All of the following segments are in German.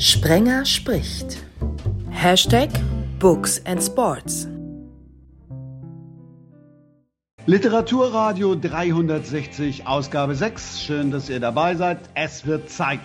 Sprenger spricht. Hashtag Books and Sports. Literaturradio 360, Ausgabe 6. Schön, dass ihr dabei seid. Es wird Zeit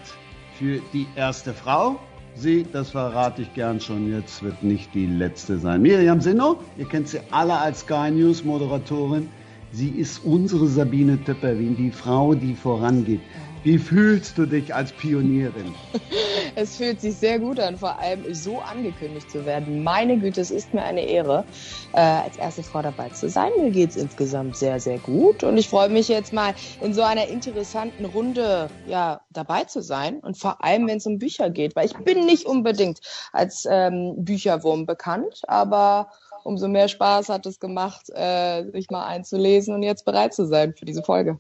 für die erste Frau. Sie, das verrate ich gern schon jetzt, wird nicht die letzte sein. Miriam Sinno, ihr kennt sie alle als Sky News Moderatorin. Sie ist unsere Sabine Töpperwien, die Frau, die vorangeht. Wie fühlst du dich als Pionierin? Es fühlt sich sehr gut an, vor allem so angekündigt zu werden. Meine Güte, es ist mir eine Ehre, äh, als erste Frau dabei zu sein. Mir geht es insgesamt sehr, sehr gut und ich freue mich jetzt mal in so einer interessanten Runde ja, dabei zu sein und vor allem, wenn es um Bücher geht, weil ich bin nicht unbedingt als ähm, Bücherwurm bekannt, aber umso mehr Spaß hat es gemacht, äh, sich mal einzulesen und jetzt bereit zu sein für diese Folge.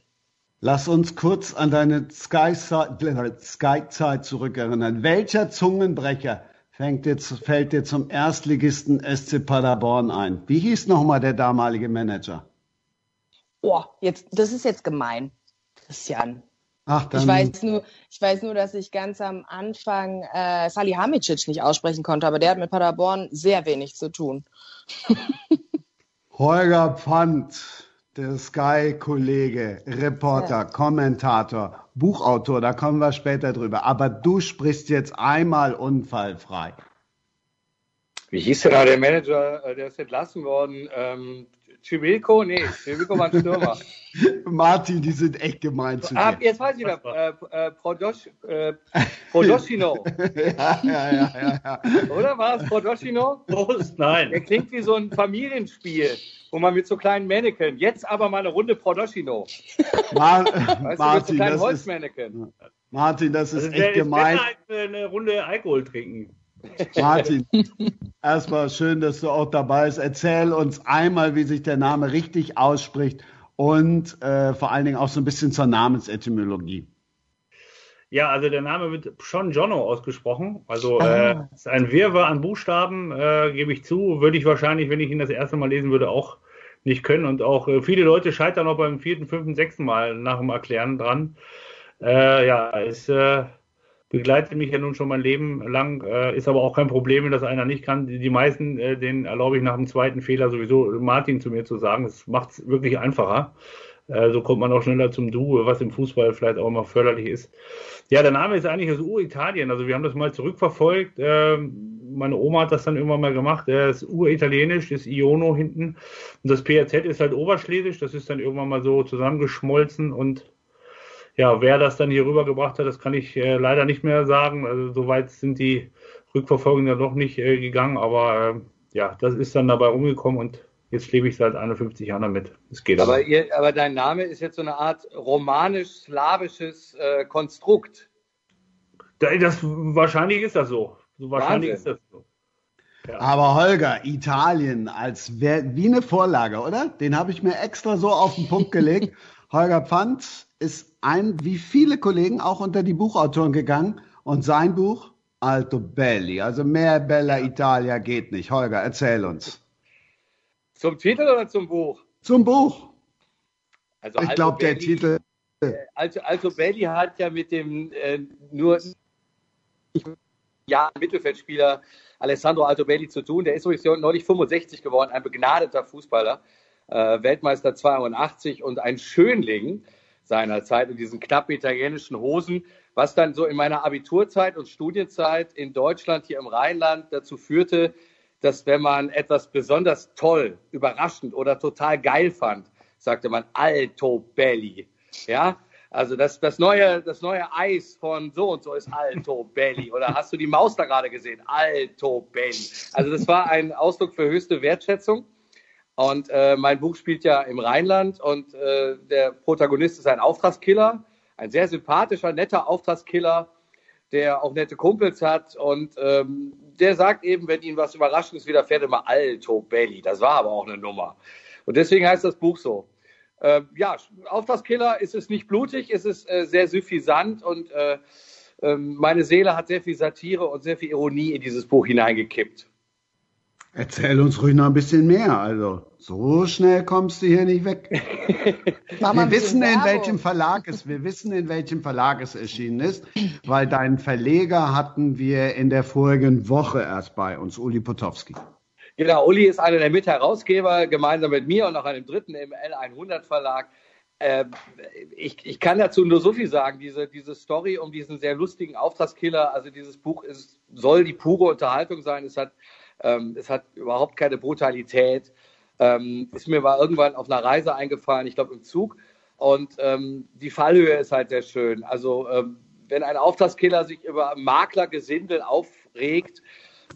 Lass uns kurz an deine Sky-Zeit zurückerinnern. Welcher Zungenbrecher fängt jetzt, fällt dir zum Erstligisten SC Paderborn ein? Wie hieß nochmal der damalige Manager? Oh, jetzt, das ist jetzt gemein, Christian. Ach, dann Ich weiß nur, ich weiß nur, dass ich ganz am Anfang äh, Salihamidzic nicht aussprechen konnte, aber der hat mit Paderborn sehr wenig zu tun. Holger Pfand, der Sky-Kollege, Reporter, Kommentator, Buchautor, da kommen wir später drüber. Aber du sprichst jetzt einmal unfallfrei. Wie hieß denn da der Manager, äh, der ist entlassen worden? Ähm, Civilco? Nee, Civilco war ein Stürmer. Martin, die sind echt gemein zu Ah, dir. jetzt weiß ich wieder. Äh, äh, Prodos, äh, Prodoschino. Ja, ja, ja, ja, ja. Oder war es Prodoschino? Prost, Der nein. klingt wie so ein Familienspiel, wo man mit so kleinen Mannequin, jetzt aber mal eine Runde Prodoschino. Mar Weißt du, mit so Martin, kleinen das ist, Holzmannequin. Martin, das ist Also echt ist gemein. als äh, eine Runde Alkohol trinken. Martin, erstmal schön, dass du auch dabei bist. Erzähl uns einmal, wie sich der Name richtig ausspricht und äh, vor allen Dingen auch so ein bisschen zur Namensetymologie. Ja, also der Name wird schon Jono ausgesprochen. Also Ah. äh, ist ein Wirrwarr an Buchstaben, äh, gebe ich zu. Würde ich wahrscheinlich, wenn ich ihn das erste Mal lesen würde, auch nicht können. Und auch äh, viele Leute scheitern auch beim vierten, fünften, sechsten Mal nach dem Erklären dran. Äh, ja, es äh, begleitet mich ja nun schon mein Leben lang, äh, ist aber auch kein Problem, wenn das einer nicht kann. Die, die meisten, äh, denen erlaube ich nach dem zweiten Fehler sowieso Martin zu mir zu sagen. Das macht es wirklich einfacher. Äh, so kommt man auch schneller zum Du, was im Fußball vielleicht auch immer förderlich ist. Ja, der Name ist eigentlich aus Uritalien. Also wir haben das mal zurückverfolgt. Ähm, meine Oma hat das dann irgendwann mal gemacht. Er ist uritalienisch, ist Iono hinten. Und das PRZ ist halt oberschlesisch. Das ist dann irgendwann mal so zusammengeschmolzen und ja, wer das dann hier rübergebracht hat, das kann ich äh, leider nicht mehr sagen. Also soweit sind die Rückverfolgungen ja noch nicht äh, gegangen, aber äh, ja, das ist dann dabei rumgekommen und jetzt lebe ich seit 51 Jahren damit. Es geht Aber, aber. ihr, aber dein Name ist jetzt so eine Art romanisch-slawisches äh, Konstrukt. Da- Das, wahrscheinlich ist das so. so wahrscheinlich Wahnsinn. ist das so. Aber Holger, Italien als wer- wie eine Vorlage, oder? Den habe ich mir extra so auf den Punkt gelegt. Holger Pfand ist ein, wie viele Kollegen, auch unter die Buchautoren gegangen und sein Buch Alto Belli, also mehr Bella Italia geht nicht. Holger, erzähl uns. Zum Titel oder zum Buch? Zum Buch. Also Ich glaube, der Belli- Titel Alto, Alto Belli hat ja mit dem äh, nur ja, Mittelfeldspieler Alessandro Altobelli zu tun. Der ist übrigens neulich 65 geworden, ein begnadeter Fußballer, äh, Weltmeister 82 und ein Schönling seiner Zeit in diesen knappen italienischen Hosen, was dann so in meiner Abiturzeit und Studienzeit in Deutschland, hier im Rheinland, dazu führte, dass wenn man etwas besonders toll, überraschend oder total geil fand, sagte man Alto Belli. Ja, also das, das, neue, das neue Eis von so und so ist Alto Belli. Oder hast du die Maus da gerade gesehen? Alto Belli. Also das war ein Ausdruck für höchste Wertschätzung. Und äh, mein Buch spielt ja im Rheinland und äh, der Protagonist ist ein Auftragskiller, ein sehr sympathischer, netter Auftragskiller, der auch nette Kumpels hat und ähm, der sagt eben, wenn ihn was Überraschendes widerfährt, immer Alto Belli. Das war aber auch eine Nummer. Und deswegen heißt das Buch so. Äh, ja, Auftragskiller ist es nicht blutig, ist es äh, sehr suffisant und äh, ähm, meine Seele hat sehr viel Satire und sehr viel Ironie in dieses Buch hineingekippt. Erzähl uns ruhig noch ein bisschen mehr. Also, so schnell kommst du hier nicht weg. wir wissen, in welchem Verlag es, wir wissen, in welchem Verlag es erschienen ist, weil deinen Verleger hatten wir in der vorigen Woche erst bei uns, Uli Potowski. Genau, Uli ist einer der Mitherausgeber, gemeinsam mit mir und noch einem dritten im L100 Verlag. Äh, ich, ich, kann dazu nur so viel sagen. Diese, diese Story um diesen sehr lustigen Auftragskiller, also dieses Buch ist, soll die pure Unterhaltung sein. Es hat, ähm, es hat überhaupt keine Brutalität. Ähm, ist mir mal irgendwann auf einer Reise eingefallen, ich glaube im Zug. Und ähm, die Fallhöhe ist halt sehr schön. Also ähm, wenn ein Auftragskiller sich über Maklergesindel aufregt,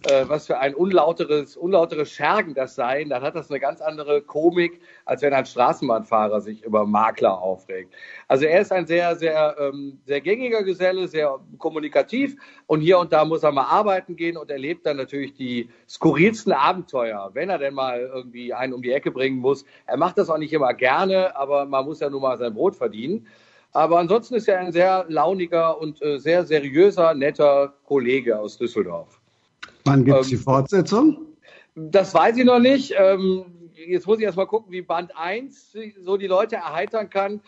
äh, was für ein unlauteres, unlauteres Schergen das sei, dann hat das eine ganz andere Komik, als wenn ein Straßenbahnfahrer sich über Makler aufregt. Also er ist ein sehr, sehr, ähm, sehr gängiger Geselle, sehr kommunikativ und hier und da muss er mal arbeiten gehen und erlebt dann natürlich die skurrilsten Abenteuer, wenn er denn mal irgendwie einen um die Ecke bringen muss. Er macht das auch nicht immer gerne, aber man muss ja nun mal sein Brot verdienen. Aber ansonsten ist er ein sehr launiger und äh, sehr seriöser, netter Kollege aus Düsseldorf. Wann gibt es ähm, die Fortsetzung? Das weiß ich noch nicht. Ähm, jetzt muss ich erst mal gucken, wie Band 1 so die Leute erheitern kann.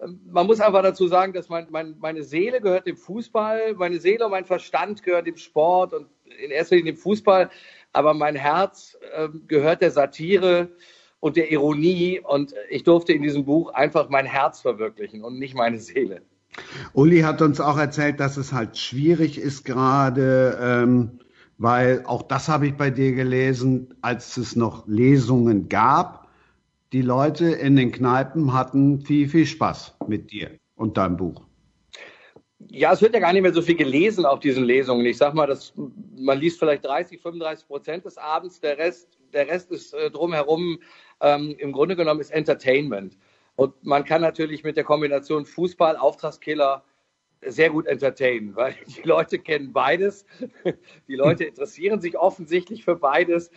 Ähm, man muss einfach dazu sagen, dass mein, mein, meine Seele gehört dem Fußball, meine Seele und mein Verstand gehört dem Sport und in erster Linie dem Fußball, aber mein Herz äh, gehört der Satire und der Ironie und ich durfte in diesem Buch einfach mein Herz verwirklichen und nicht meine Seele. Uli hat uns auch erzählt, dass es halt schwierig ist gerade. Ähm weil auch das habe ich bei dir gelesen, als es noch Lesungen gab. Die Leute in den Kneipen hatten viel, viel Spaß mit dir und deinem Buch. Ja, es wird ja gar nicht mehr so viel gelesen auf diesen Lesungen. Ich sag mal, dass man liest vielleicht 30, 35 Prozent des Abends. Der Rest, der Rest ist äh, drumherum ähm, im Grunde genommen ist Entertainment. Und man kann natürlich mit der Kombination Fußball, Auftragskiller, sehr gut entertainen, weil die Leute kennen beides. Die Leute interessieren sich offensichtlich für beides.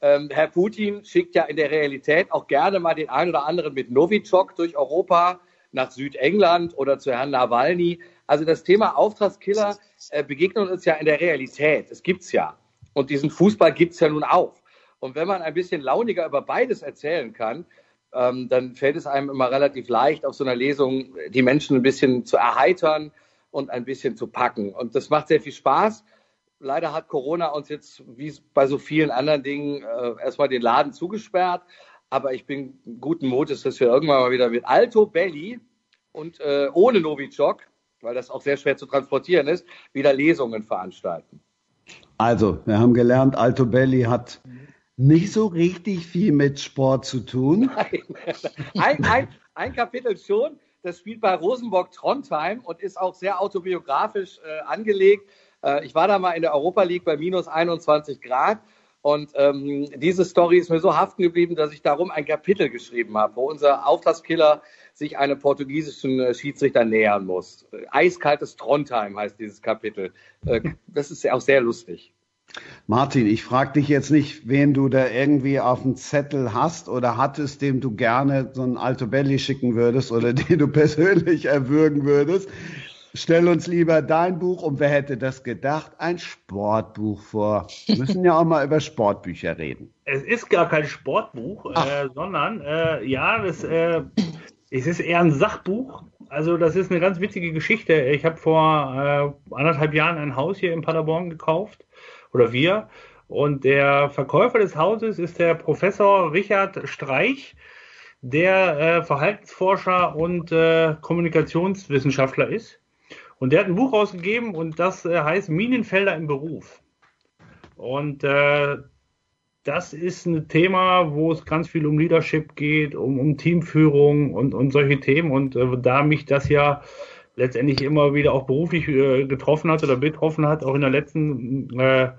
Ähm, Herr Putin schickt ja in der Realität auch gerne mal den einen oder anderen mit Novichok durch Europa nach Südengland oder zu Herrn Nawalny. Also das Thema Auftragskiller äh, begegnet uns ja in der Realität. Es gibt's ja. Und diesen Fußball gibt's ja nun auch. Und wenn man ein bisschen launiger über beides erzählen kann, ähm, dann fällt es einem immer relativ leicht, auf so einer Lesung die Menschen ein bisschen zu erheitern und ein bisschen zu packen. Und das macht sehr viel Spaß. Leider hat Corona uns jetzt, wie bei so vielen anderen Dingen, äh, erstmal den Laden zugesperrt. Aber ich bin guten Mutes, dass wir irgendwann mal wieder mit Alto Belli und äh, ohne Novichok, weil das auch sehr schwer zu transportieren ist, wieder Lesungen veranstalten. Also, wir haben gelernt, Alto Belli hat nicht so richtig viel mit Sport zu tun. Ein, ein, ein Kapitel schon. Das spielt bei Rosenborg Trondheim und ist auch sehr autobiografisch äh, angelegt. Äh, ich war da mal in der Europa League bei minus 21 Grad. Und ähm, diese Story ist mir so haften geblieben, dass ich darum ein Kapitel geschrieben habe, wo unser Auftragskiller sich einem portugiesischen äh, Schiedsrichter nähern muss. Eiskaltes Trondheim heißt dieses Kapitel. Äh, das ist auch sehr lustig. Martin, ich frage dich jetzt nicht, wen du da irgendwie auf dem Zettel hast oder hattest, dem du gerne so ein Alto Belli schicken würdest oder den du persönlich erwürgen würdest. Stell uns lieber dein Buch und wer hätte das gedacht, ein Sportbuch vor. Wir müssen ja auch mal über Sportbücher reden. Es ist gar kein Sportbuch, äh, sondern äh, ja, das, äh, es ist eher ein Sachbuch. Also das ist eine ganz witzige Geschichte. Ich habe vor äh, anderthalb Jahren ein Haus hier in Paderborn gekauft oder wir. Und der Verkäufer des Hauses ist der Professor Richard Streich, der äh, Verhaltensforscher und äh, Kommunikationswissenschaftler ist. Und der hat ein Buch rausgegeben und das äh, heißt Minenfelder im Beruf. Und äh, das ist ein Thema, wo es ganz viel um Leadership geht, um, um Teamführung und, und solche Themen. Und äh, da mich das ja letztendlich immer wieder auch beruflich äh, getroffen hat oder betroffen hat. Auch in der letzten äh,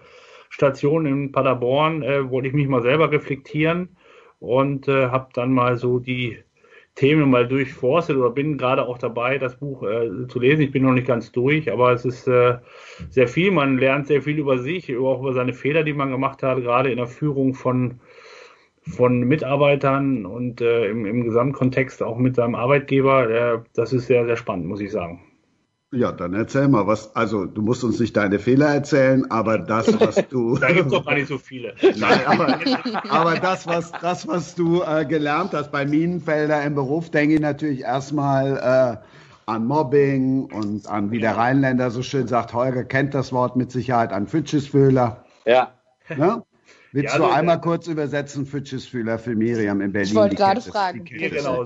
Station in Paderborn äh, wollte ich mich mal selber reflektieren und äh, habe dann mal so die Themen mal durchforstet oder bin gerade auch dabei, das Buch äh, zu lesen. Ich bin noch nicht ganz durch, aber es ist äh, sehr viel. Man lernt sehr viel über sich, auch über seine Fehler, die man gemacht hat, gerade in der Führung von von Mitarbeitern und äh, im, im Gesamtkontext auch mit seinem Arbeitgeber. Äh, das ist sehr, sehr spannend, muss ich sagen. Ja, dann erzähl mal, was, also du musst uns nicht deine Fehler erzählen, aber das, was du. da gibt es doch gar nicht so viele. Nein, aber, aber das, was, das, was du äh, gelernt hast bei Minenfelder im Beruf, denke ich natürlich erstmal äh, an Mobbing und an, wie der Rheinländer so schön sagt, Holger kennt das Wort mit Sicherheit, an Fitschesfühler. Ja. Ne? Willst Ja, du also, einmal äh, kurz übersetzen, Fitschesfühler für Miriam in Berlin? Ich wollte gerade fragen. Ja, genau.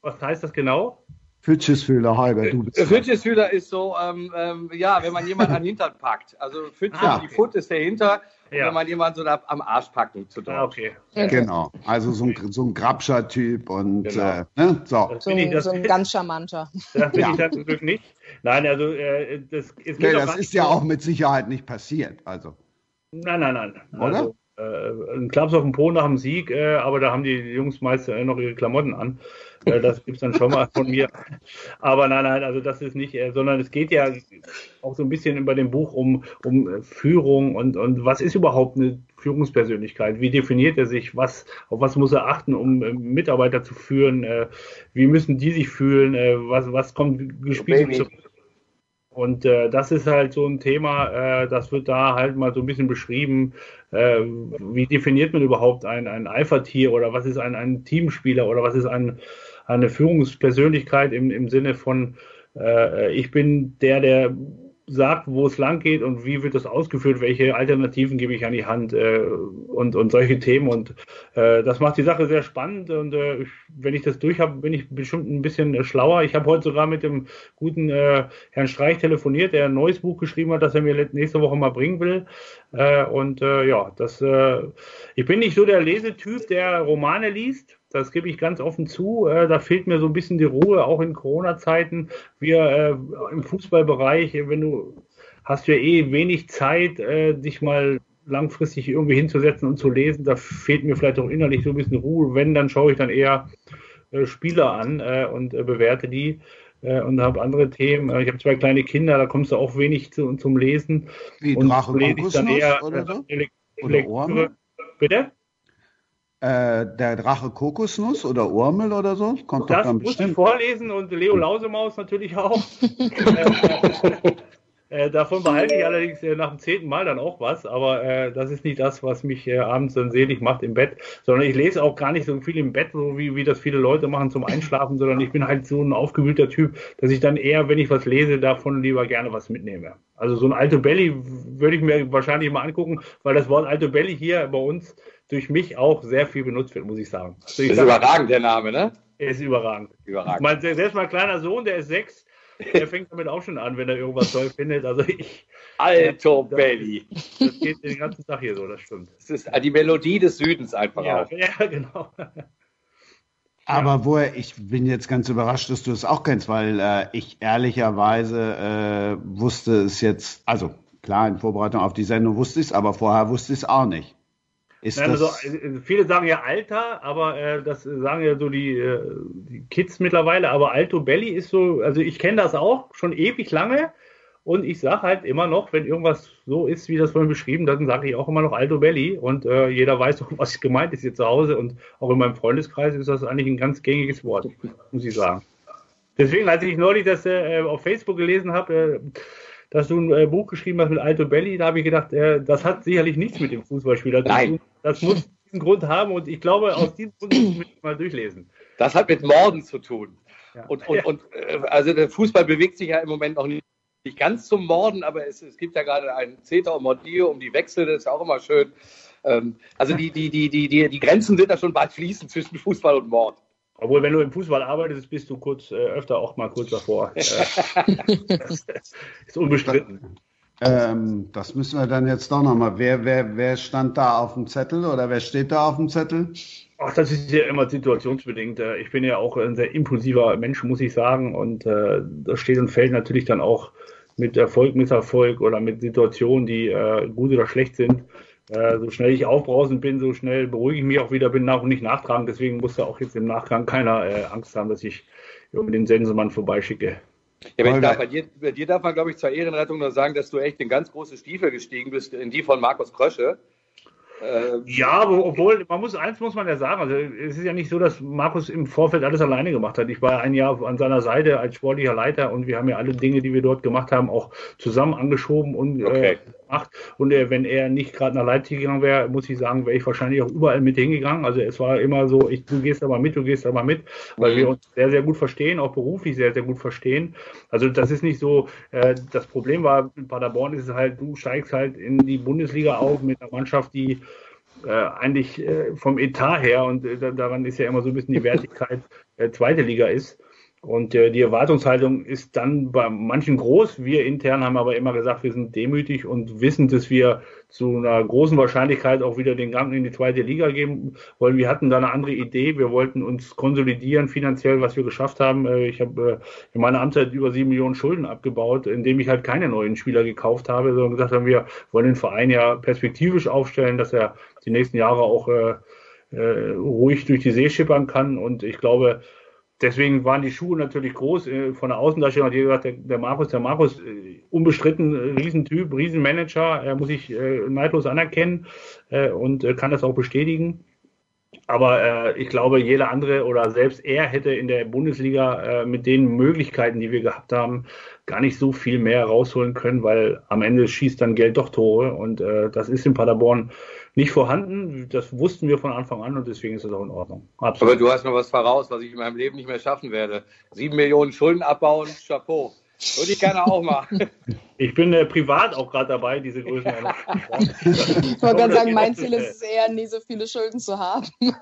Was heißt das genau? Fitschesfühler, Holger, du bist. Fitchesfühler ist so, ähm, ähm, ja, wenn man jemanden an den Hintern packt. Also Fitches, Ah. die Foot ist der Hinter. Ja. wenn man jemanden so da am Arsch packen zu Ah, okay. Genau, also so ein, so ein Grabscher-Typ und Genau. äh, ne? so. Das So ich, so ein ganz charmanter. das bin Ja. ich Glück nicht. Nein, also äh, das, Nee, auch das ist nicht ja so- auch mit Sicherheit nicht passiert. Also, Nein, nein, nein. Oder? Also, äh, ein Klaps auf den Po nach dem Sieg, äh, aber da haben die Jungs meist äh, noch ihre Klamotten an. Das gibt's dann schon mal von mir. Aber nein, nein, also das ist nicht, sondern es geht ja auch so ein bisschen über dem Buch um, um Führung und, und was ist überhaupt eine Führungspersönlichkeit? Wie definiert er sich? Was, auf was muss er achten, um Mitarbeiter zu führen? Wie müssen die sich fühlen? Was, was kommt gespielt Baby. Und äh, das ist halt so ein Thema, äh, das wird da halt mal so ein bisschen beschrieben. Äh, wie definiert man überhaupt ein, ein Alpha-Tier oder was ist ein, ein Teamspieler oder was ist ein, eine Führungspersönlichkeit im, im Sinne von, äh, ich bin der, der sagt, wo es lang geht und wie wird das ausgeführt, welche Alternativen gebe ich an die Hand äh, und, und solche Themen. Und äh, das macht die Sache sehr spannend und äh, wenn ich das durch habe, bin ich bestimmt ein bisschen schlauer. Ich habe heute sogar mit dem guten äh, Herrn Streich telefoniert, der ein neues Buch geschrieben hat, das er mir nächste Woche mal bringen will. Äh, und äh, ja, das, äh, ich bin nicht so der Lesetyp, der Romane liest. Das gebe ich ganz offen zu. Äh, da fehlt mir so ein bisschen die Ruhe, auch in Corona-Zeiten. Wir äh, im Fußballbereich, wenn du hast ja eh wenig Zeit, äh, dich mal langfristig irgendwie hinzusetzen und zu lesen. Da fehlt mir vielleicht auch innerlich so ein bisschen Ruhe. Wenn, dann schaue ich dann eher Spieler an und bewerte die und habe andere Themen. Äh, ich habe zwei kleine Kinder, da kommst du auch wenig zu, zum Lesen. wie und Drache lese ich dann eher oder äh, so? Oder. Orme? Bitte? Äh, der Drache Kokosnuss oder Urmel oder so? Kommt doch Das dann muss ich bestimmt. vorlesen und Leo Lausemaus natürlich auch. äh, davon behalte ich allerdings äh, nach dem zehnten Mal dann auch was, aber äh, das ist nicht das, was mich äh, abends dann selig macht im Bett, sondern ich lese auch gar nicht so viel im Bett, so wie, wie das viele Leute machen zum Einschlafen, sondern ich bin halt so ein aufgewühlter Typ, dass ich dann eher, wenn ich was lese, davon lieber gerne was mitnehme. Also so ein Alto Belli würde ich mir wahrscheinlich mal angucken, weil das Wort Alto Belli hier bei uns durch mich auch sehr viel benutzt wird, muss ich sagen. Also ich Das ist sag, überragend, der Name, ne? er ist überragend. Überragend. Mein, selbst mein kleiner Sohn, der ist sechs, der fängt damit auch schon an, wenn er irgendwas toll findet. Also ich, Alto Belli. das geht den ganzen Tag hier so, das stimmt. Das ist die Melodie des Südens einfach Ja, auch. ja genau. Aber woher, ich bin jetzt ganz überrascht, dass du es auch kennst, weil äh, ich ehrlicherweise äh, wusste es jetzt, also klar, in Vorbereitung auf die Sendung wusste ich es, aber vorher wusste ich es auch nicht. Ist Nein, das, also, viele sagen ja Alter, aber äh, das sagen ja so die, äh, die Kids mittlerweile. Aber Alto Belli ist so, also ich kenne das auch schon ewig lange. Und ich sage halt immer noch, wenn irgendwas so ist, wie das vorhin beschrieben, dann sage ich auch immer noch Alto Belli. Und äh, jeder weiß doch, was gemeint ist hier zu Hause. Und auch in meinem Freundeskreis ist das eigentlich ein ganz gängiges Wort, muss ich sagen. Deswegen, als ich neulich das äh, auf Facebook gelesen habe, äh, dass du ein äh, Buch geschrieben hast mit Alto Belli, da habe ich gedacht, äh, das hat sicherlich nichts mit dem Fußballspieler zu Nein. tun. Das muss diesen Grund haben und ich glaube, aus diesem Grund muss ich mal durchlesen. Das hat mit Morden zu tun. Ja. Und, und, und äh, also der Fußball bewegt sich ja im Moment noch nicht, nicht ganz zum Morden, aber es, es gibt ja gerade einen Zeta und Mordio um die Wechsel, das ist auch immer schön. Ähm, also die, die, die, die, die, die Grenzen sind da schon bald fließend zwischen Fußball und Mord. Obwohl, wenn du im Fußball arbeitest, bist du kurz äh, öfter auch mal kurz davor. Äh, das ist unbestritten. ähm, das müssen wir dann jetzt doch nochmal. Wer, wer, wer stand da auf dem Zettel oder wer steht da auf dem Zettel? Ach, das ist ja immer situationsbedingt. Äh, Ich bin ja auch ein sehr impulsiver Mensch, muss ich sagen. Und äh, das steht und fällt natürlich dann auch mit Erfolg, Misserfolg oder mit Situationen, die äh, gut oder schlecht sind. Äh, so schnell ich aufbrausend bin, so schnell beruhige ich mich auch wieder, bin nach und nicht nachtragend. Deswegen muss da auch jetzt im Nachgang keiner äh, Angst haben, dass ich über den Sensemann vorbeischicke. Ja, wenn ich darf, bei, dir, bei dir darf man, glaube ich, zur Ehrenrettung nur sagen, dass du echt in ganz große Stiefel gestiegen bist, in die von Markus Krösche. Äh, ja, obwohl, man muss, eins muss man ja sagen, also es ist ja nicht so, dass Markus im Vorfeld alles alleine gemacht hat. Ich war ein Jahr an seiner Seite als sportlicher Leiter und wir haben ja alle Dinge, die wir dort gemacht haben, auch zusammen angeschoben und äh, okay. äh, gemacht. Und äh, wenn er nicht gerade nach Leipzig gegangen wäre, muss ich sagen, wäre ich wahrscheinlich auch überall mit hingegangen. Also es war immer so, ich, du gehst aber mit, du gehst aber mit, weil mhm. wir uns sehr, sehr gut verstehen, auch beruflich sehr, sehr gut verstehen. Also das ist nicht so, äh, das Problem war, in Paderborn ist es halt, du steigst halt in die Bundesliga auf mit einer Mannschaft, die äh, eigentlich äh, vom Etat her und äh, daran ist ja immer so ein bisschen die Wertigkeit äh, zweite Liga ist. Und äh, die Erwartungshaltung ist dann bei manchen groß. Wir intern haben aber immer gesagt, wir sind demütig und wissen, dass wir zu einer großen Wahrscheinlichkeit auch wieder den Gang in die zweite Liga geben wollen. Wir hatten da eine andere Idee. Wir wollten uns konsolidieren finanziell, was wir geschafft haben. Äh, ich habe äh, in meiner Amtszeit über sieben Millionen Schulden abgebaut, indem ich halt keine neuen Spieler gekauft habe, sondern gesagt haben, wir wollen den Verein ja perspektivisch aufstellen, dass er die nächsten Jahre auch äh, äh, ruhig durch die See schippern kann. Und ich glaube, deswegen waren die Schuhe natürlich groß. Äh, von der Außendarstellung hat jeder gesagt, der, der Markus, der Markus, äh, unbestritten äh, Riesentyp, Riesenmanager, er muss ich neidlos anerkennen und kann das auch bestätigen. Aber ich glaube, jeder andere oder selbst er hätte in der Bundesliga mit den Möglichkeiten, die wir gehabt haben, gar nicht so viel mehr rausholen können, weil am Ende schießt dann Geld doch Tore und äh, das ist in Paderborn nicht vorhanden. Das wussten wir von Anfang an und deswegen ist es auch in Ordnung. Absolut. Aber du hast noch was voraus, was ich in meinem Leben nicht mehr schaffen werde. Sieben Millionen Schulden abbauen, Chapeau. Würde ich gerne auch machen. Ich bin äh, privat auch gerade dabei, diese Größen. ich wollte gerade sagen, mein Ziel ist es eher, nie so viele Schulden zu haben.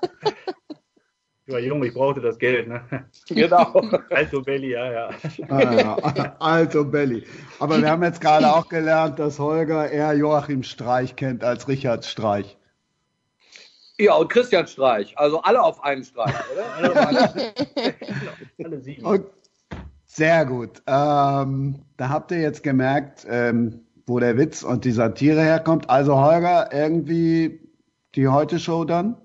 Ich war jung, ich brauchte das Geld. Ne? Genau. Alto Belli, ja, ja. Ah, ja. Alto Belli. Aber wir haben jetzt gerade auch gelernt, dass Holger eher Joachim Streich kennt als Richard Streich. Ja, und Christian Streich. Also alle auf einen Streich, oder? alle, alle sieben. Und sehr gut. Ähm, da habt ihr jetzt gemerkt, ähm, wo der Witz und die Satire herkommt. Also Holger, irgendwie die Heute-Show dann?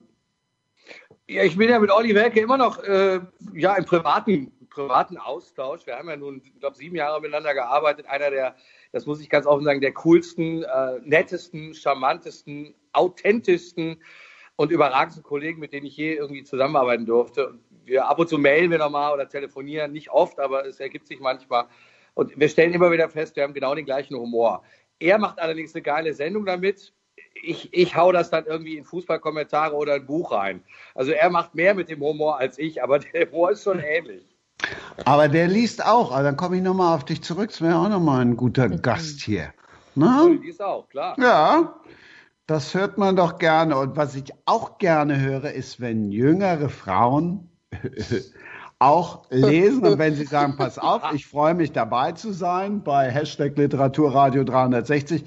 Ja, ich bin ja mit Olli Welke immer noch äh, ja, im privaten, privaten Austausch. Wir haben ja nun, ich glaube, sieben Jahre miteinander gearbeitet. Einer der, das muss ich ganz offen sagen, der coolsten, äh, nettesten, charmantesten, authentischsten und überragendsten Kollegen, mit denen ich je irgendwie zusammenarbeiten durfte. Wir ab und zu mailen wir nochmal oder telefonieren, nicht oft, aber es ergibt sich manchmal. Und wir stellen immer wieder fest, wir haben genau den gleichen Humor. Er macht allerdings eine geile Sendung damit ich, ich hau das dann irgendwie in Fußballkommentare oder ein Buch rein. Also er macht mehr mit dem Humor als ich, aber der Humor ist schon ähnlich. Aber der liest auch. Also dann komme ich nochmal auf dich zurück. Das wäre auch nochmal ein guter Gast hier. Na? Die liest auch, klar. Ja, das hört man doch gerne. Und was ich auch gerne höre, ist, wenn jüngere Frauen auch lesen und wenn sie sagen, pass auf, ich freue mich dabei zu sein bei Hashtag Literaturradio 360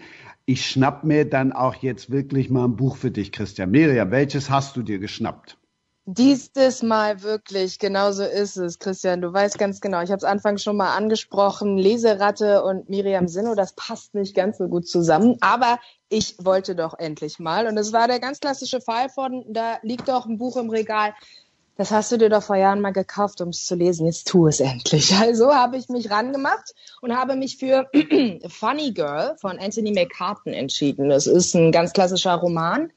ich schnapp mir dann auch jetzt wirklich mal ein Buch für dich, Christian. Miriam, welches hast du dir geschnappt? Dieses Mal wirklich, genau so ist es, Christian. Du weißt ganz genau, ich habe es anfangs schon mal angesprochen, Leseratte und Miriam Sinno, das passt nicht ganz so gut zusammen, aber ich wollte doch endlich mal. Und es war der ganz klassische Fall von, da liegt doch ein Buch im Regal, das hast du dir doch vor Jahren mal gekauft, um es zu lesen. Jetzt tu es endlich. Also habe ich mich rangemacht und habe mich für Funny Girl von Anthony McCartan entschieden. Das ist ein ganz klassischer Roman,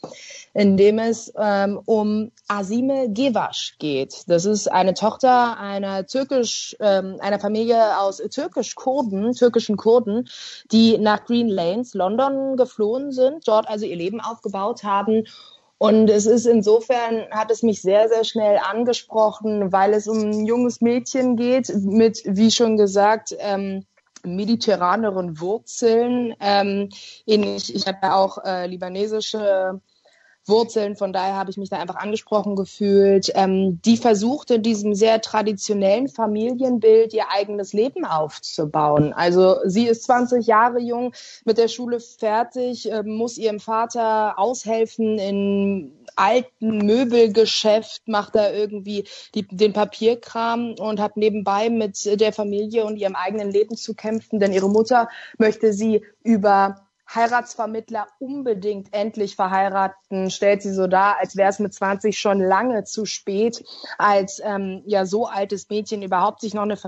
in dem es ähm, um Asime Gevash geht. Das ist eine Tochter einer türkisch, ähm, einer Familie aus türkisch-Kurden, türkischen Kurden, die nach Green Lanes, London geflohen sind, dort also ihr Leben aufgebaut haben und es ist insofern, hat es mich sehr, sehr schnell angesprochen, weil es um ein junges Mädchen geht mit, wie schon gesagt, ähm, mediterraneren Wurzeln. Ähm, ich ich habe auch äh, libanesische Wurzeln. Von daher habe ich mich da einfach angesprochen gefühlt. Ähm, die versucht in diesem sehr traditionellen Familienbild ihr eigenes Leben aufzubauen. Also sie ist 20 Jahre jung, mit der Schule fertig, äh, muss ihrem Vater aushelfen in alten Möbelgeschäft, macht da irgendwie die, den Papierkram und hat nebenbei mit der Familie und ihrem eigenen Leben zu kämpfen, denn ihre Mutter möchte sie über Heiratsvermittler unbedingt endlich verheiraten, stellt sie so dar, als wäre es mit 20 schon lange zu spät, als ähm, ja so altes Mädchen überhaupt sich noch eine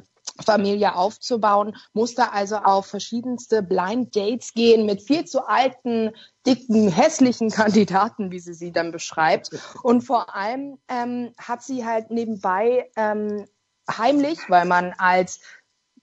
Familie aufzubauen, musste also auf verschiedenste Blind Dates gehen mit viel zu alten, dicken, hässlichen Kandidaten, wie sie sie dann beschreibt. Und vor allem ähm, hat sie halt nebenbei ähm, heimlich, weil man als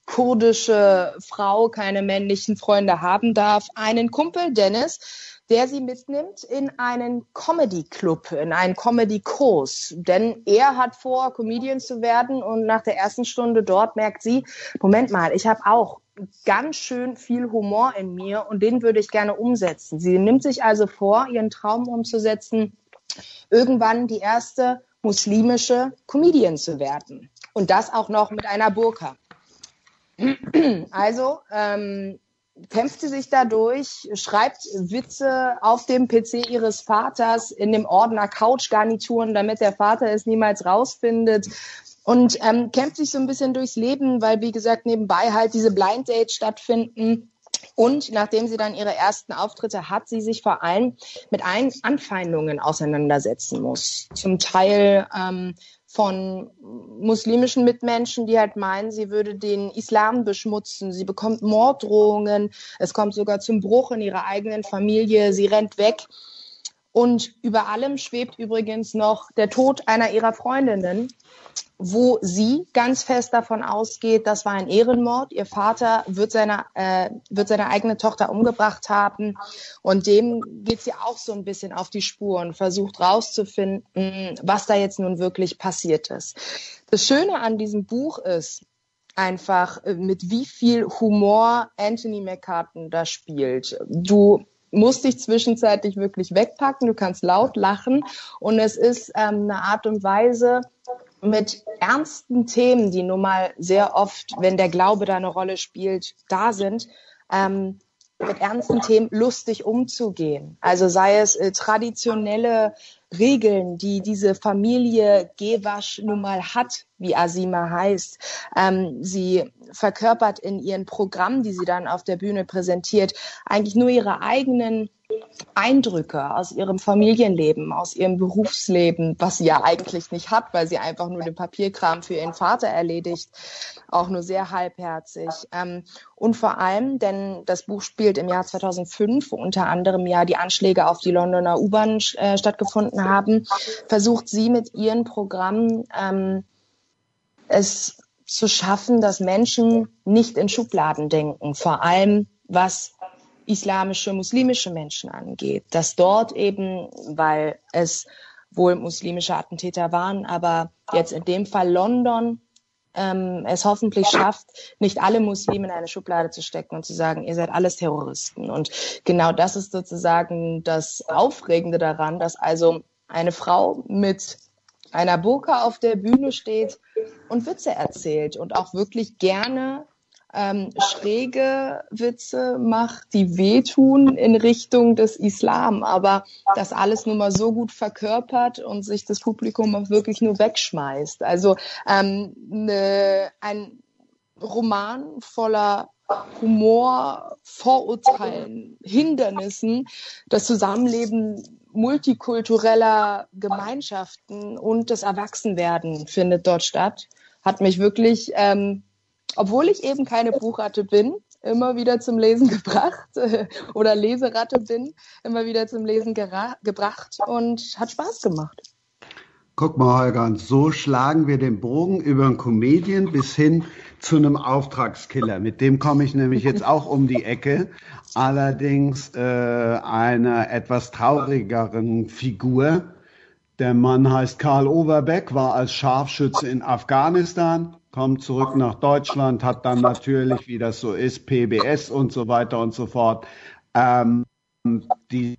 kurdische Frau keine männlichen Freunde haben darf, einen Kumpel, Dennis, der sie mitnimmt in einen Comedy-Club, in einen Comedy-Kurs. Denn er hat vor, Comedian zu werden und nach der ersten Stunde dort merkt sie, Moment mal, ich habe auch ganz schön viel Humor in mir und den würde ich gerne umsetzen. Sie nimmt sich also vor, ihren Traum umzusetzen, irgendwann die erste muslimische Comedian zu werden. Und das auch noch mit einer Burka. Also ähm, kämpft sie sich dadurch, schreibt Witze auf dem PC ihres Vaters in dem Ordner Couchgarnituren, damit der Vater es niemals rausfindet. Und ähm, kämpft sich so ein bisschen durchs Leben, weil, wie gesagt, nebenbei halt diese Blind Dates stattfinden. Und nachdem sie dann ihre ersten Auftritte hat, sie sich vor allem mit allen Anfeindungen auseinandersetzen muss. Zum Teil ähm, von muslimischen Mitmenschen, die halt meinen, sie würde den Islam beschmutzen. Sie bekommt Morddrohungen. Es kommt sogar zum Bruch in ihrer eigenen Familie. Sie rennt weg. Und über allem schwebt übrigens noch der Tod einer ihrer Freundinnen, wo sie ganz fest davon ausgeht, das war ein Ehrenmord. Ihr Vater wird seine, äh, wird seine eigene Tochter umgebracht haben. Und dem geht sie auch so ein bisschen auf die Spur und versucht rauszufinden, was da jetzt nun wirklich passiert ist. Das Schöne an diesem Buch ist, einfach äh, mit wie viel Humor Anthony McCartan da spielt. Du musst dich zwischenzeitlich wirklich wegpacken, du kannst laut lachen und es ist ähm, eine Art und Weise, mit ernsten Themen, die nun mal sehr oft, wenn der Glaube da eine Rolle spielt, da sind, ähm, mit ernsten Themen lustig umzugehen. Also sei es äh, traditionelle Regeln, die diese Familie Gewasch nun mal hat, wie Asima heißt. Ähm, sie verkörpert in ihren Programmen, die sie dann auf der Bühne präsentiert, eigentlich nur ihre eigenen Eindrücke aus ihrem Familienleben, aus ihrem Berufsleben, was sie ja eigentlich nicht hat, weil sie einfach nur den Papierkram für ihren Vater erledigt, auch nur sehr halbherzig. Ähm, und vor allem, denn das Buch spielt im Jahr 2005, wo unter anderem ja die Anschläge auf die Londoner U-Bahn äh, stattgefunden haben, versucht sie mit ihren Programmen ähm, es zu schaffen, dass Menschen nicht in Schubladen denken, vor allem was islamische, muslimische Menschen angeht, dass dort eben, weil es wohl muslimische Attentäter waren, aber jetzt in dem Fall London ähm, es hoffentlich schafft, nicht alle Muslime in eine Schublade zu stecken und zu sagen, ihr seid alles Terroristen. Und genau das ist sozusagen das Aufregende daran, dass also eine Frau mit einer Burka auf der Bühne steht und Witze erzählt und auch wirklich gerne ähm, schräge Witze macht, die wehtun in Richtung des Islam, aber das alles nur mal so gut verkörpert und sich das Publikum auch wirklich nur wegschmeißt. Also ähm, ne, ein Roman voller Humor, Vorurteilen, Hindernissen, das Zusammenleben multikultureller Gemeinschaften und das Erwachsenwerden findet dort statt, hat mich wirklich ähm, obwohl ich eben keine Buchratte bin, immer wieder zum Lesen gebracht oder Leseratte bin, immer wieder zum Lesen gebracht und hat Spaß gemacht. Guck mal, Holger, so schlagen wir den Bogen über einen Comedian bis hin zu einem Auftragskiller. Mit dem komme ich nämlich jetzt auch um die Ecke. Allerdings äh, einer etwas traurigeren Figur. Der Mann heißt Karl Overbeck, war als Scharfschütze in Afghanistan, kommt zurück nach Deutschland, hat dann natürlich, wie das so ist, PBS und so weiter und so fort. Ähm, die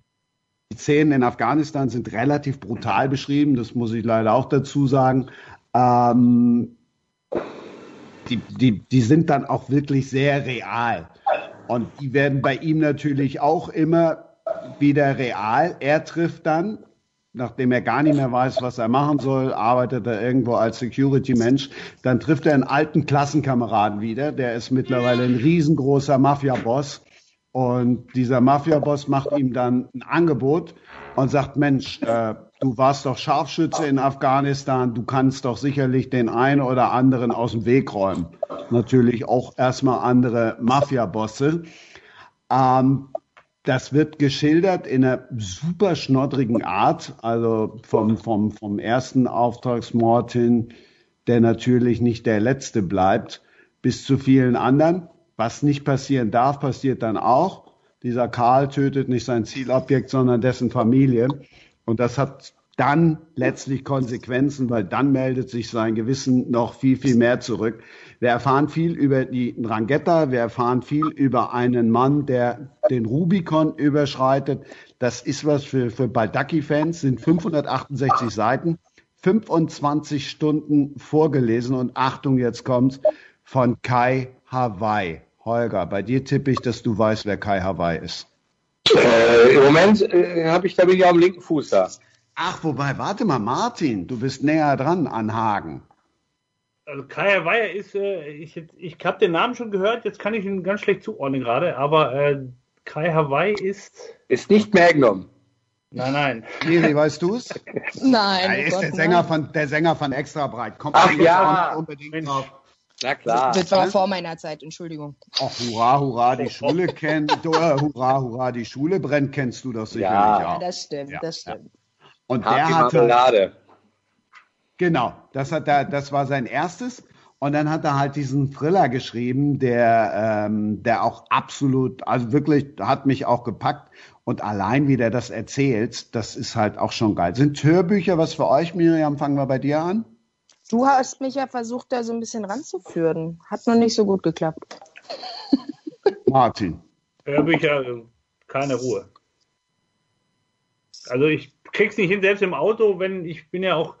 Szenen in Afghanistan sind relativ brutal beschrieben, das muss ich leider auch dazu sagen. Ähm, die, die, die sind dann auch wirklich sehr real. Und die werden bei ihm natürlich auch immer wieder real. Er trifft dann nachdem er gar nicht mehr weiß, was er machen soll, arbeitet er irgendwo als Security-Mensch. Dann trifft er einen alten Klassenkameraden wieder, der ist mittlerweile ein riesengroßer Mafia-Boss. Und dieser Mafia-Boss macht ihm dann ein Angebot und sagt, Mensch, äh, du warst doch Scharfschütze in Afghanistan, du kannst doch sicherlich den einen oder anderen aus dem Weg räumen. Natürlich auch erstmal andere Mafia-Bosse. Ähm, das wird geschildert in einer super schnoddrigen Art, also vom, vom, vom ersten Auftragsmord hin, der natürlich nicht der letzte bleibt, bis zu vielen anderen. Was nicht passieren darf, passiert dann auch. Dieser Karl tötet nicht sein Zielobjekt, sondern dessen Familie. Und das hat dann letztlich Konsequenzen, weil dann meldet sich sein Gewissen noch viel, viel mehr zurück. Wir erfahren viel über die Drangheta, wir erfahren viel über einen Mann, der den Rubikon überschreitet. Das ist was für, für Baldacchi-Fans, sind 568 Seiten, 25 Stunden vorgelesen und Achtung, jetzt kommt's, von Kai Hawaii. Holger, bei dir tippe ich, dass du weißt, wer Kai Hawaii ist. Äh, Im Moment äh, habe ich da bin ich auf dem linken Fuß da. Ach, wobei, warte mal, Martin, du bist näher dran an Hagen. Also Kai Hawaii ist, äh, ich, ich habe den Namen schon gehört, jetzt kann ich ihn ganz schlecht zuordnen gerade, aber äh, Kai Hawaii ist. Ist nicht Magnum. Nein, nein. Miri, weißt du es? Nein. Er oh ist Gott, der Sänger nein. von, der Sänger von Extra Breit. Kommt Ach ja. unbedingt Mensch. drauf. Na klar. Das war vor meiner Zeit, Entschuldigung. Ach, hurra, hurra, die Schule kennt, äh, hurra, hurra, die Schule brennt, kennst du doch sicherlich Ja. Ja, auch. das stimmt, Ja, das stimmt. Und Happy der hatte, Marmelade. Genau, das hat er, das war sein erstes. Und dann hat er halt diesen Thriller geschrieben, der, ähm, der auch absolut, also wirklich hat mich auch gepackt. Und allein wie der das erzählt, das ist halt auch schon geil. Sind Hörbücher was für euch, Miriam? Fangen wir bei dir an. Du hast mich ja versucht, da so ein bisschen ranzuführen. Hat noch nicht so gut geklappt. Martin. Hörbücher, äh, keine Ruhe. Also ich krieg's nicht hin, selbst im Auto, wenn ich bin ja auch,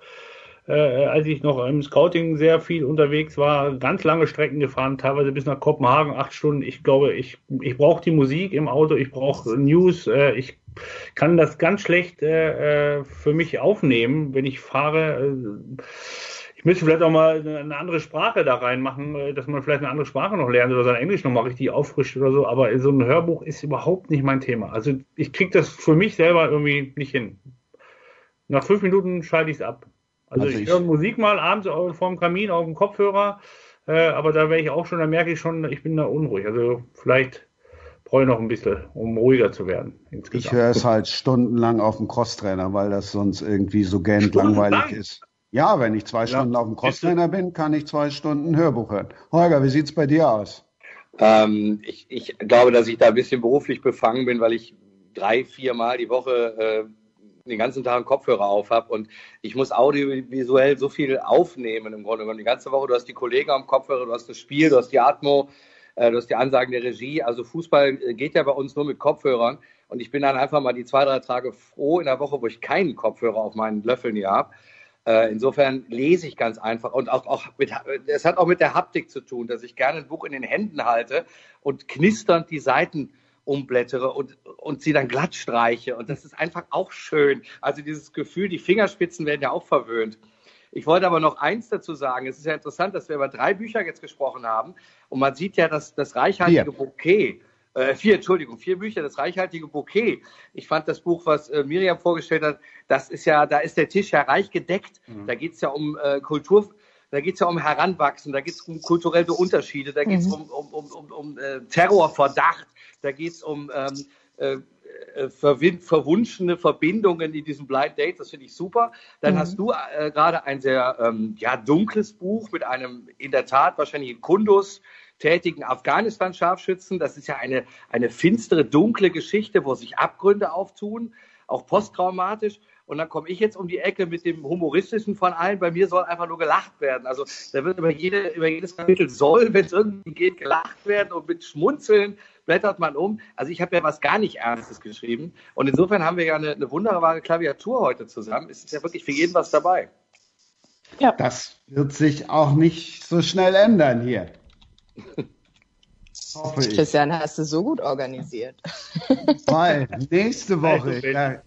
äh, als ich noch im Scouting sehr viel unterwegs war, ganz lange Strecken gefahren, teilweise bis nach Kopenhagen, acht Stunden. Ich glaube, ich, ich brauche die Musik im Auto, ich brauche News, äh, ich kann das ganz schlecht äh, äh, für mich aufnehmen, wenn ich fahre. Äh, ich müsste vielleicht auch mal eine andere Sprache da reinmachen, äh, dass man vielleicht eine andere Sprache noch lernt oder sein Englisch noch mal richtig auffrischt oder so. Aber so ein Hörbuch ist überhaupt nicht mein Thema. Also ich kriege das für mich selber irgendwie nicht hin. Nach fünf Minuten schalte ich es ab. Also, Also ich, ich- höre Musik mal abends vorm Kamin auf dem Kopfhörer, äh, aber da wäre ich auch schon, da merke ich schon, ich bin da unruhig. Also vielleicht brauche ich noch ein bisschen, um ruhiger zu werden. Ich Insgesamt. höre es halt stundenlang auf dem Crosstrainer, weil das sonst irgendwie so Stundenlang? langweilig ist. Ja, wenn ich zwei Stunden auf dem Crosstrainer bin, kann ich zwei Stunden Hörbuch hören. Holger, wie sieht's bei dir aus? Ähm, ich, ich glaube, dass ich da ein bisschen beruflich befangen bin, weil ich drei, vier Mal die Woche äh, den ganzen Tag einen Kopfhörer auf habe und ich muss audiovisuell so viel aufnehmen im Grunde genommen. Die ganze Woche, du hast die Kollegen am Kopfhörer, du hast das Spiel, du hast die Atmo, äh, du hast die Ansagen der Regie. Also Fußball äh, geht ja bei uns nur mit Kopfhörern und ich bin dann einfach mal die zwei, drei Tage froh in der Woche, wo ich keinen Kopfhörer auf meinen Löffeln hier habe. Äh, insofern lese ich ganz einfach und auch, auch mit, es hat auch mit der Haptik zu tun, dass ich gerne ein Buch in den Händen halte und knisternd die Seiten umblättere und, und sie dann glatt streiche. Und das ist einfach auch schön. Also dieses Gefühl, die Fingerspitzen werden ja auch verwöhnt. Ich wollte aber noch eins dazu sagen. Es ist ja interessant, dass wir über drei Bücher jetzt gesprochen haben. Und man sieht ja, dass das reichhaltige Vier. Bouquet, äh, vier, Entschuldigung, vier Bücher, das reichhaltige Bouquet. Ich fand das Buch, was äh, Miriam vorgestellt hat, das ist ja, da ist der Tisch ja reich gedeckt. Da geht es ja um äh, Kultur, da geht es ja um Heranwachsen, da geht es um kulturelle Unterschiede, da geht es um, um, um, um, um äh, Terrorverdacht, da geht es um ähm, äh, äh, verwunschene Verbindungen in diesem Blind Date, das finde ich super. Dann Mhm. hast du äh, gerade ein sehr ähm, ja, dunkles Buch mit einem in der Tat wahrscheinlich in Kundus tätigen Afghanistan-Scharfschützen. Das ist ja eine, eine finstere, dunkle Geschichte, wo sich Abgründe auftun, auch posttraumatisch. Und dann komme ich jetzt um die Ecke mit dem humoristischen von allen. Bei mir soll einfach nur gelacht werden. Also da wird über, jede, über jedes Kapitel soll, wenn es irgendwie geht, gelacht werden und mit Schmunzeln blättert man um. Also ich habe ja was gar nicht Ernstes geschrieben. Und insofern haben wir ja eine, eine wunderbare Klaviatur heute zusammen. Es ist ja wirklich für jeden was dabei. Das wird sich auch nicht so schnell ändern hier. Hoffe ich. Christian, hast du so gut organisiert. Weil nächste Woche, Also, da,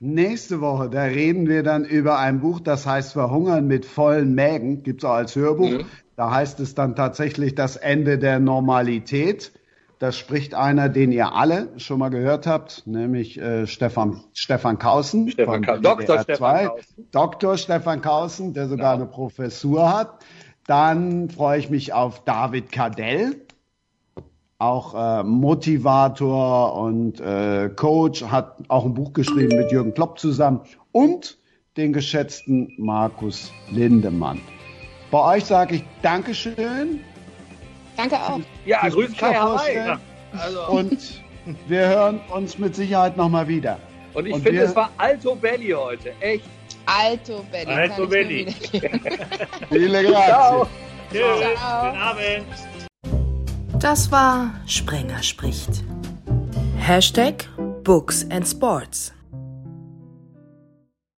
nächste Woche, da reden wir dann über ein Buch, das heißt Verhungern mit vollen Mägen, gibt es auch als Hörbuch. Mhm. Da heißt es dann tatsächlich das Ende der Normalität. Das spricht einer, den ihr alle schon mal gehört habt, nämlich äh, Stefan, Stefan Kausen. Stefan Ka Dr. Stefan Kausen. Dr. Stefan Kausen, der sogar ja. eine Professur hat. Dann freue ich mich auf David Kardell, auch äh, Motivator und äh, Coach, hat auch ein Buch geschrieben mit Jürgen Klopp zusammen und den geschätzten Markus Lindemann. Bei euch sage ich Dankeschön. Danke auch. Ja, grüß Kai Hawaii. Also. Und wir hören uns mit Sicherheit nochmal wieder. Und ich finde, es war Alto Belly heute. Echt. Alto Belly. Alto Belly. Viele Grazie. Tschüss. Guten Abend. Das war Sprenger spricht. Hashtag Books and Sports.